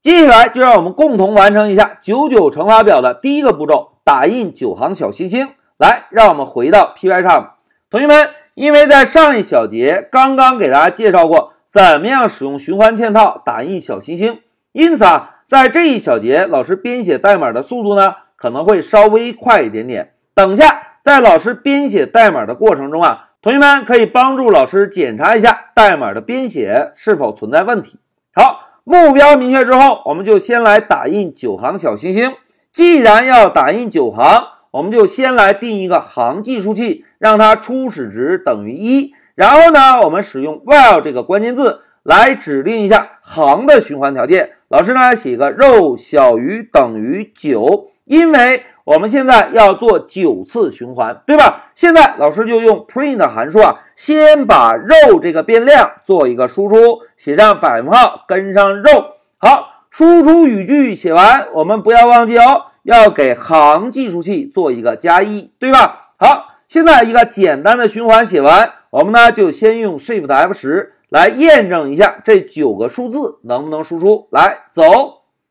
接下来就让我们共同完成一下九九乘法表的第一个步骤，打印九行小星星。来，让我们回到 Pycharm，同学们，因为在上一小节刚刚给大家介绍过怎么样使用循环嵌套打印小星星，因此啊，在这一小节老师编写代码的速度呢可能会稍微快一点点。等下在老师编写代码的过程中啊，同学们可以帮助老师检查一下代码的编写是否存在问题。好。目标明确之后，我们就先来打印九行小星星。既然要打印九行，我们就先来定一个行计数器，让它初始值等于一。然后呢，我们使用 while 这个关键字来指定一下行的循环条件。老师呢写个 row 小于等于九，因为。我们现在要做九次循环，对吧？现在老师就用 print 函数啊，先把 row 这个变量做一个输出，写上百分号，跟上 row。好，输出语句写完，我们不要忘记哦，要给行计数器做一个加一，对吧？好，现在一个简单的循环写完，我们呢就先用 shift F 十来验证一下这九个数字能不能输出。来，走，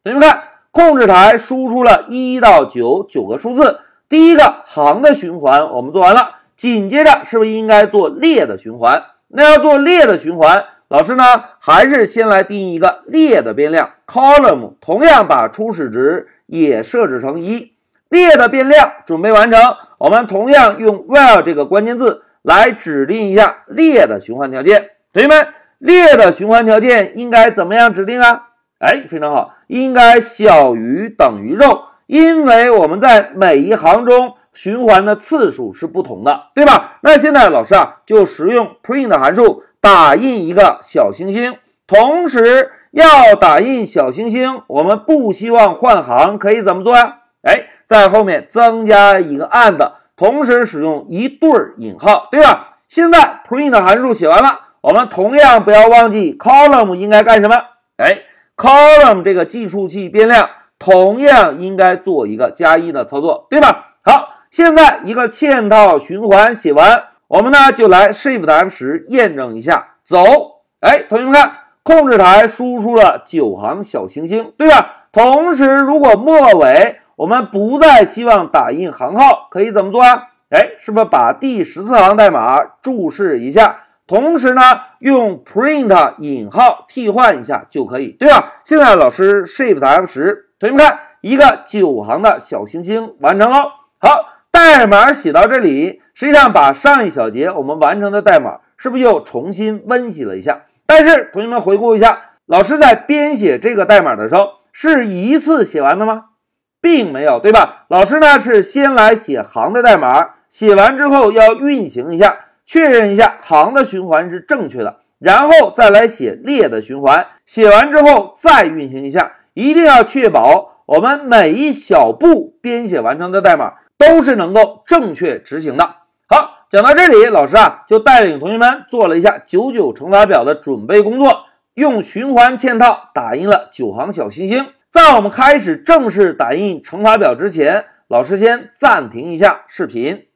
同学们看。控制台输出了一到九九个数字，第一个行的循环我们做完了，紧接着是不是应该做列的循环？那要做列的循环，老师呢还是先来定义一个列的变量 column，同样把初始值也设置成一。列的变量准备完成，我们同样用 while 这个关键字来指定一下列的循环条件。同学们，列的循环条件应该怎么样指定啊？哎，非常好，应该小于等于肉，因为我们在每一行中循环的次数是不同的，对吧？那现在老师啊，就使用 print 函数打印一个小星星，同时要打印小星星，我们不希望换行，可以怎么做呀？哎，在后面增加一个 and，同时使用一对引号，对吧？现在 print 函数写完了，我们同样不要忘记 column 应该干什么？哎。Column 这个计数器变量同样应该做一个加一的操作，对吧？好，现在一个嵌套循环写完，我们呢就来 shift F 十验证一下，走。哎，同学们看，控制台输出了九行小星星，对吧？同时，如果末尾我们不再希望打印行号，可以怎么做啊？哎，是不是把第十四行代码注释一下？同时呢，用 print 引号替换一下就可以，对吧？现在老师 shift F 十，同学们看，一个九行的小星星完成喽。好，代码写到这里，实际上把上一小节我们完成的代码是不是又重新温习了一下？但是同学们回顾一下，老师在编写这个代码的时候是一次写完的吗？并没有，对吧？老师呢是先来写行的代码，写完之后要运行一下。确认一下行的循环是正确的，然后再来写列的循环。写完之后再运行一下，一定要确保我们每一小步编写完成的代码都是能够正确执行的。好，讲到这里，老师啊就带领同学们做了一下九九乘法表的准备工作，用循环嵌套打印了九行小星星。在我们开始正式打印乘法表之前，老师先暂停一下视频。